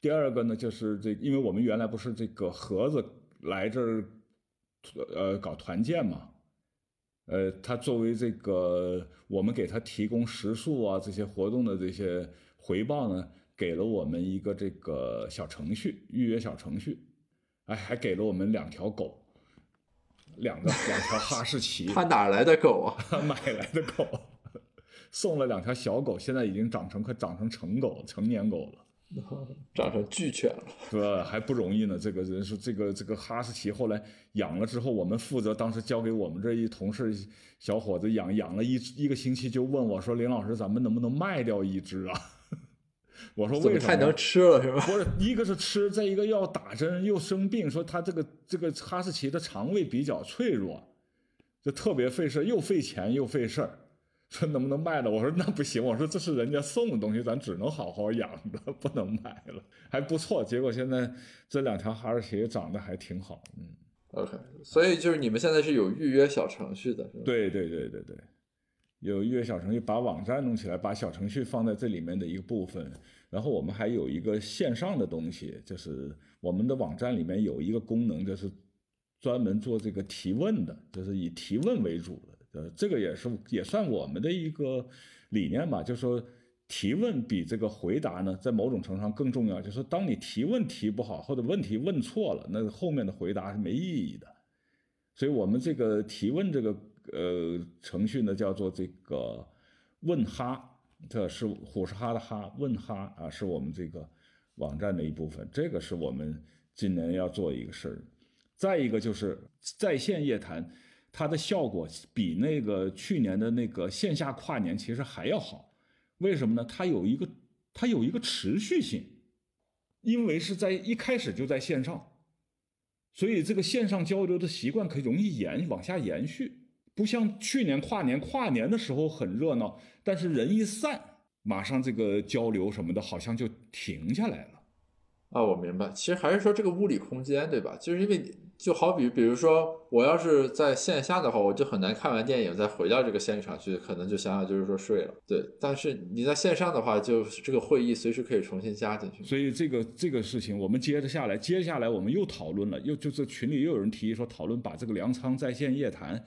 [SPEAKER 3] 第二个呢，就是这，因为我们原来不是这个盒子来这儿，呃，搞团建嘛，呃，他作为这个我们给他提供食宿啊这些活动的这些回报呢，给了我们一个这个小程序预约小程序，哎，还给了我们两条狗。两个两条哈士奇，
[SPEAKER 2] 他哪来的狗啊？
[SPEAKER 3] 买来的狗，送了两条小狗，现在已经长成快长成成狗、成年狗了，
[SPEAKER 2] 长成巨犬了，
[SPEAKER 3] 是吧？还不容易呢。这个人说，这个这个哈士奇后来养了之后，我们负责当时交给我们这一同事小伙子养，养了一一个星期，就问我说：“林老师，咱们能不能卖掉一只啊？”我说为什么
[SPEAKER 2] 太能吃了是吧？
[SPEAKER 3] 不是，一个是吃，再一个要打针又生病，说他这个这个哈士奇的肠胃比较脆弱，就特别费事，又费钱又费事儿。说能不能卖了？我说那不行，我说这是人家送的东西，咱只能好好养着，不能卖了。还不错，结果现在这两条哈士奇长得还挺好。嗯
[SPEAKER 2] ，OK，所以就是你们现在是有预约小程序的，是吧？
[SPEAKER 3] 对对对对对。有预约小程序，把网站弄起来，把小程序放在这里面的一个部分。然后我们还有一个线上的东西，就是我们的网站里面有一个功能，就是专门做这个提问的，就是以提问为主的。呃，这个也是也算我们的一个理念吧，就是说提问比这个回答呢，在某种程度上更重要。就是当你提问提不好，或者问题问错了，那后面的回答是没意义的。所以我们这个提问这个。呃程序呢，叫做这个问哈，这是虎视哈的哈，问哈啊，是我们这个网站的一部分。这个是我们今年要做一个事儿。再一个就是在线夜谈，它的效果比那个去年的那个线下跨年其实还要好。为什么呢？它有一个它有一个持续性，因为是在一开始就在线上。所以这个线上交流的习惯可以容易延往下延续，不像去年跨年，跨年的时候很热闹，但是人一散，马上这个交流什么的，好像就停下来了。
[SPEAKER 2] 啊，我明白，其实还是说这个物理空间，对吧？就是因为就好比，比如说我要是在线下的话，我就很难看完电影再回到这个现场去，可能就想想就是说睡了。对，但是你在线上的话，就这个会议随时可以重新加进去。
[SPEAKER 3] 所以这个这个事情，我们接着下来，接下来我们又讨论了，又就是群里又有人提议说讨论把这个粮仓在线夜谈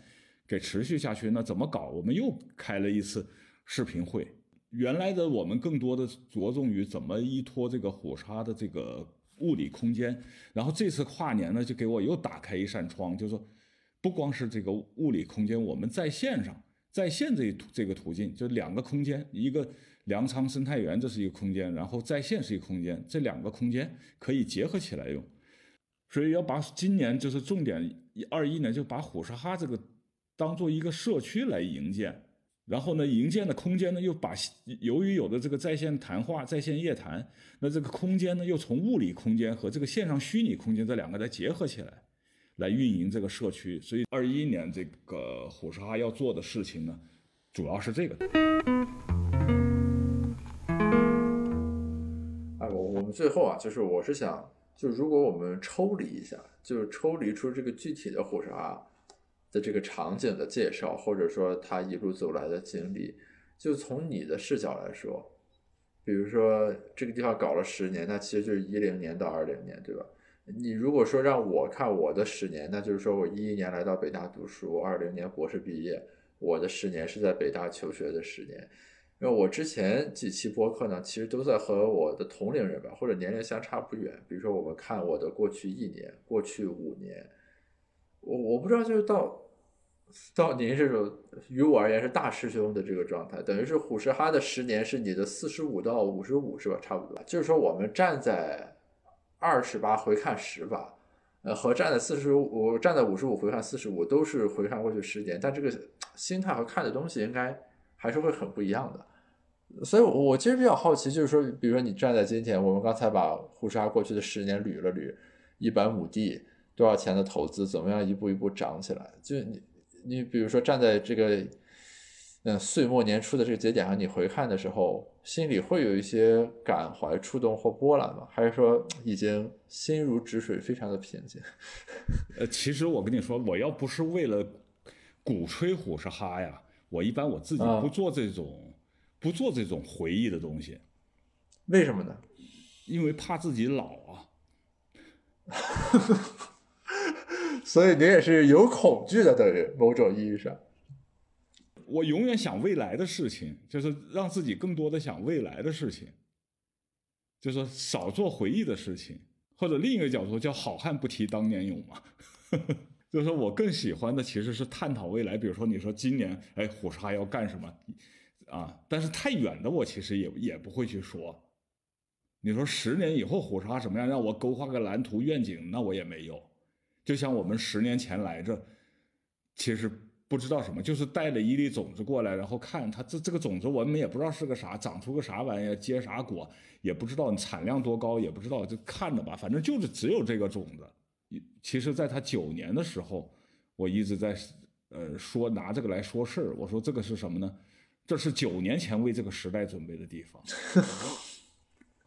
[SPEAKER 3] 给持续下去，那怎么搞？我们又开了一次视频会。原来的我们更多的着重于怎么依托这个虎鲨的这个物理空间，然后这次跨年呢，就给我又打开一扇窗，就是说，不光是这个物理空间，我们在线上在线这途这个途径，就两个空间，一个粮仓生态园这是一个空间，然后在线是一个空间，这两个空间可以结合起来用，所以要把今年就是重点二一年就把虎鲨哈这个当做一个社区来营建。然后呢，营建的空间呢，又把由于有的这个在线谈话、在线夜谈，那这个空间呢，又从物理空间和这个线上虚拟空间这两个再结合起来，来运营这个社区。所以二一年这个虎鲨要做的事情呢，主要是这个。
[SPEAKER 2] 哎，我我们最后啊，就是我是想，就如果我们抽离一下，就是抽离出这个具体的虎鲨。的这个场景的介绍，或者说他一路走来的经历，就从你的视角来说，比如说这个地方搞了十年，那其实就是一零年到二零年，对吧？你如果说让我看我的十年，那就是说我一一年来到北大读书，二零年博士毕业，我的十年是在北大求学的十年。因为我之前几期播客呢，其实都在和我的同龄人吧，或者年龄相差不远。比如说我们看我的过去一年、过去五年，我我不知道就是到。到您这种于我而言是大师兄的这个状态，等于是虎视哈的十年是你的四十五到五十五是吧？差不多，就是说我们站在二十八回看十吧，呃，和站在四十五站在五十五回看四十五都是回看过去十年，但这个心态和看的东西应该还是会很不一样的。所以，我其实比较好奇，就是说，比如说你站在今天，我们刚才把虎视哈过去的十年捋了捋，一百亩地多少钱的投资，怎么样一步一步涨起来，就你。你比如说站在这个，嗯，岁末年初的这个节点上，你回看的时候，心里会有一些感怀、触动或波澜吗？还是说已经心如止水，非常的平静？
[SPEAKER 3] 呃，其实我跟你说，我要不是为了鼓吹虎是哈呀，我一般我自己不做这种，不做这种回忆的东西。
[SPEAKER 2] 为什么呢？
[SPEAKER 3] 因为怕自己老啊。
[SPEAKER 2] 所以你也是有恐惧的，等于某种意义上。
[SPEAKER 3] 我永远想未来的事情，就是让自己更多的想未来的事情，就是少做回忆的事情，或者另一个角度叫“好汉不提当年勇”嘛。就是说我更喜欢的其实是探讨未来，比如说你说今年，哎，虎鲨要干什么啊？但是太远的我其实也也不会去说。你说十年以后虎鲨什么样，让我勾画个蓝图愿景，那我也没有。就像我们十年前来着，其实不知道什么，就是带了一粒种子过来，然后看它这这个种子，我们也不知道是个啥，长出个啥玩意儿，结啥果，也不知道产量多高，也不知道，就看着吧，反正就是只有这个种子。其实，在他九年的时候，我一直在呃说拿这个来说事儿，我说这个是什么呢？这是九年前为这个时代准备的地方。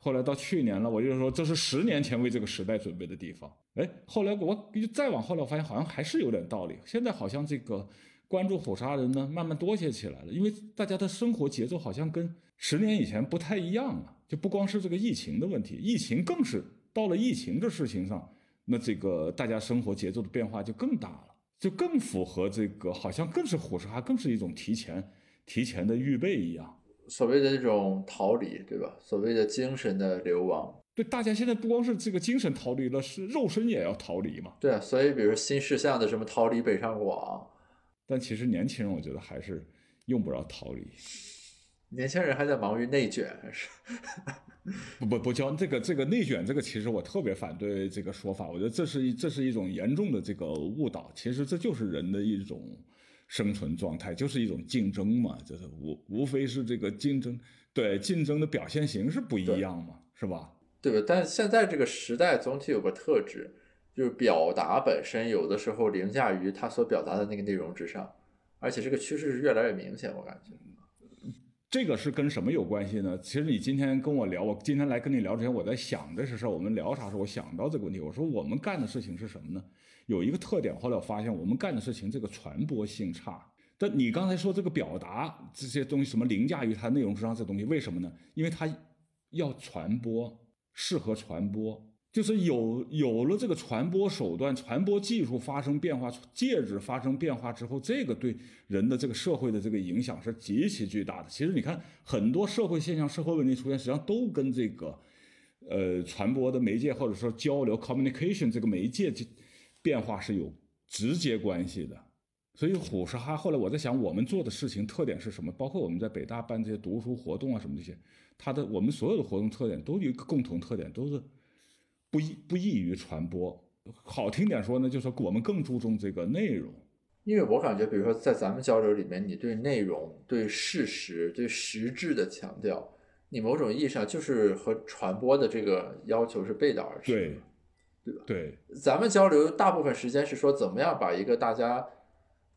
[SPEAKER 3] 后来到去年了，我就说这是十年前为这个时代准备的地方。哎，后来我再往后来，我发现好像还是有点道理。现在好像这个关注火沙人呢，慢慢多些起来了，因为大家的生活节奏好像跟十年以前不太一样了。就不光是这个疫情的问题，疫情更是到了疫情的事情上，那这个大家生活节奏的变化就更大了，就更符合这个，好像更是火沙，更是一种提前提前的预备一样。
[SPEAKER 2] 所谓的这种逃离，对吧？所谓的精神的流亡。
[SPEAKER 3] 对，大家现在不光是这个精神逃离了，是肉身也要逃离嘛？
[SPEAKER 2] 对啊，所以比如新事项的什么逃离北上广，
[SPEAKER 3] 但其实年轻人我觉得还是用不着逃离。
[SPEAKER 2] 年轻人还在忙于内卷，还是？
[SPEAKER 3] 不不不叫这个这个内卷，这个其实我特别反对这个说法。我觉得这是一这是一种严重的这个误导。其实这就是人的一种生存状态，就是一种竞争嘛，就是无无非是这个竞争，对竞争的表现形式不一样嘛，是吧？
[SPEAKER 2] 对吧？但现在这个时代总体有个特质，就是表达本身有的时候凌驾于它所表达的那个内容之上，而且这个趋势是越来越明显，我感觉。
[SPEAKER 3] 这个是跟什么有关系呢？其实你今天跟我聊，我今天来跟你聊之前，我在想这事儿。我们聊啥时候，我想到这个问题。我说我们干的事情是什么呢？有一个特点，后来我发现我们干的事情这个传播性差。但你刚才说这个表达这些东西什么凌驾于它内容之上，这东西为什么呢？因为它要传播，适合传播。就是有有了这个传播手段、传播技术发生变化、介质发生变化之后，这个对人的这个社会的这个影响是极其巨大的。其实你看，很多社会现象、社会问题出现，实际上都跟这个，呃，传播的媒介或者说交流 （communication） 这个媒介变化是有直接关系的。所以虎石哈后来我在想，我们做的事情特点是什么？包括我们在北大办这些读书活动啊什么这些，它的我们所有的活动特点都有一个共同特点，都是。不易不易于传播，好听点说呢，就是我们更注重这个内容。
[SPEAKER 2] 因为我感觉，比如说在咱们交流里面，你对内容、对事实、对实质的强调，你某种意义上就是和传播的这个要求是背道而驰，
[SPEAKER 3] 对
[SPEAKER 2] 对吧？
[SPEAKER 3] 对，
[SPEAKER 2] 咱们交流大部分时间是说怎么样把一个大家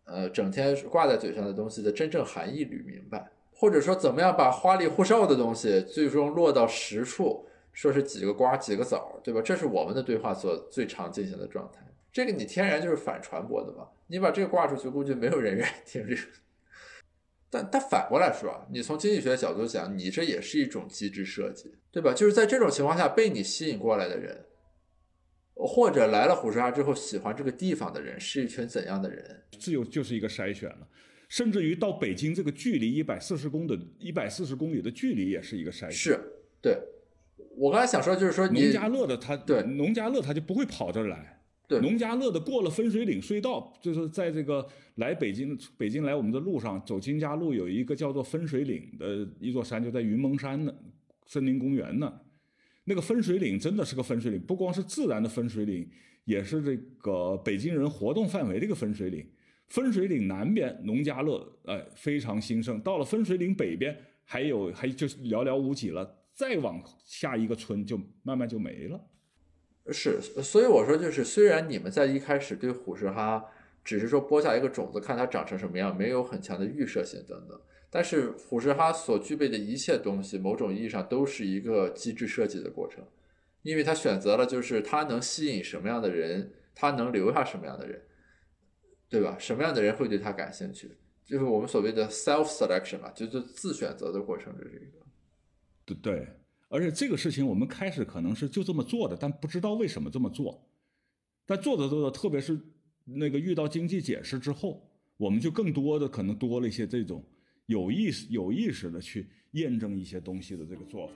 [SPEAKER 2] 呃整天挂在嘴上的东西的真正含义捋明白，或者说怎么样把花里胡哨的东西最终落到实处。说是几个瓜几个枣，对吧？这是我们的对话所最常进行的状态。这个你天然就是反传播的嘛。你把这个挂出去，估计没有人愿意听这个。但但反过来说啊，你从经济学角度讲，你这也是一种机制设计，对吧？就是在这种情况下被你吸引过来的人，或者来了虎沙之后喜欢这个地方的人，是一群怎样的人？
[SPEAKER 3] 自由就是一个筛选了，甚至于到北京这个距离一百四十公的一百四十公里的距离也是一个筛选。
[SPEAKER 2] 是，对。我刚才想说，就是说，农
[SPEAKER 3] 家乐的他
[SPEAKER 2] 对
[SPEAKER 3] 农家乐他就不会跑这儿来。
[SPEAKER 2] 对，
[SPEAKER 3] 农家乐的过了分水岭隧道，就是在这个来北京北京来我们的路上，走金家路有一个叫做分水岭的一座山，就在云蒙山呢，森林公园呢。那个分水岭真的是个分水岭，不光是自然的分水岭，也是这个北京人活动范围的一个分水岭。分水岭南边农家乐哎非常兴盛，到了分水岭北边还有还就寥寥无几了。再往下一个村就慢慢就没了，
[SPEAKER 2] 是，所以我说就是，虽然你们在一开始对虎石哈只是说播下一个种子，看它长成什么样，没有很强的预设性等等，但是虎视哈所具备的一切东西，某种意义上都是一个机制设计的过程，因为他选择了就是他能吸引什么样的人，他能留下什么样的人，对吧？什么样的人会对他感兴趣，就是我们所谓的 self selection 嘛，就是自选择的过程，这是一个。
[SPEAKER 3] 对，而且这个事情我们开始可能是就这么做的，但不知道为什么这么做。但做着做着，特别是那个遇到经济解释之后，我们就更多的可能多了一些这种有意识、有意识的去验证一些东西的这个做法。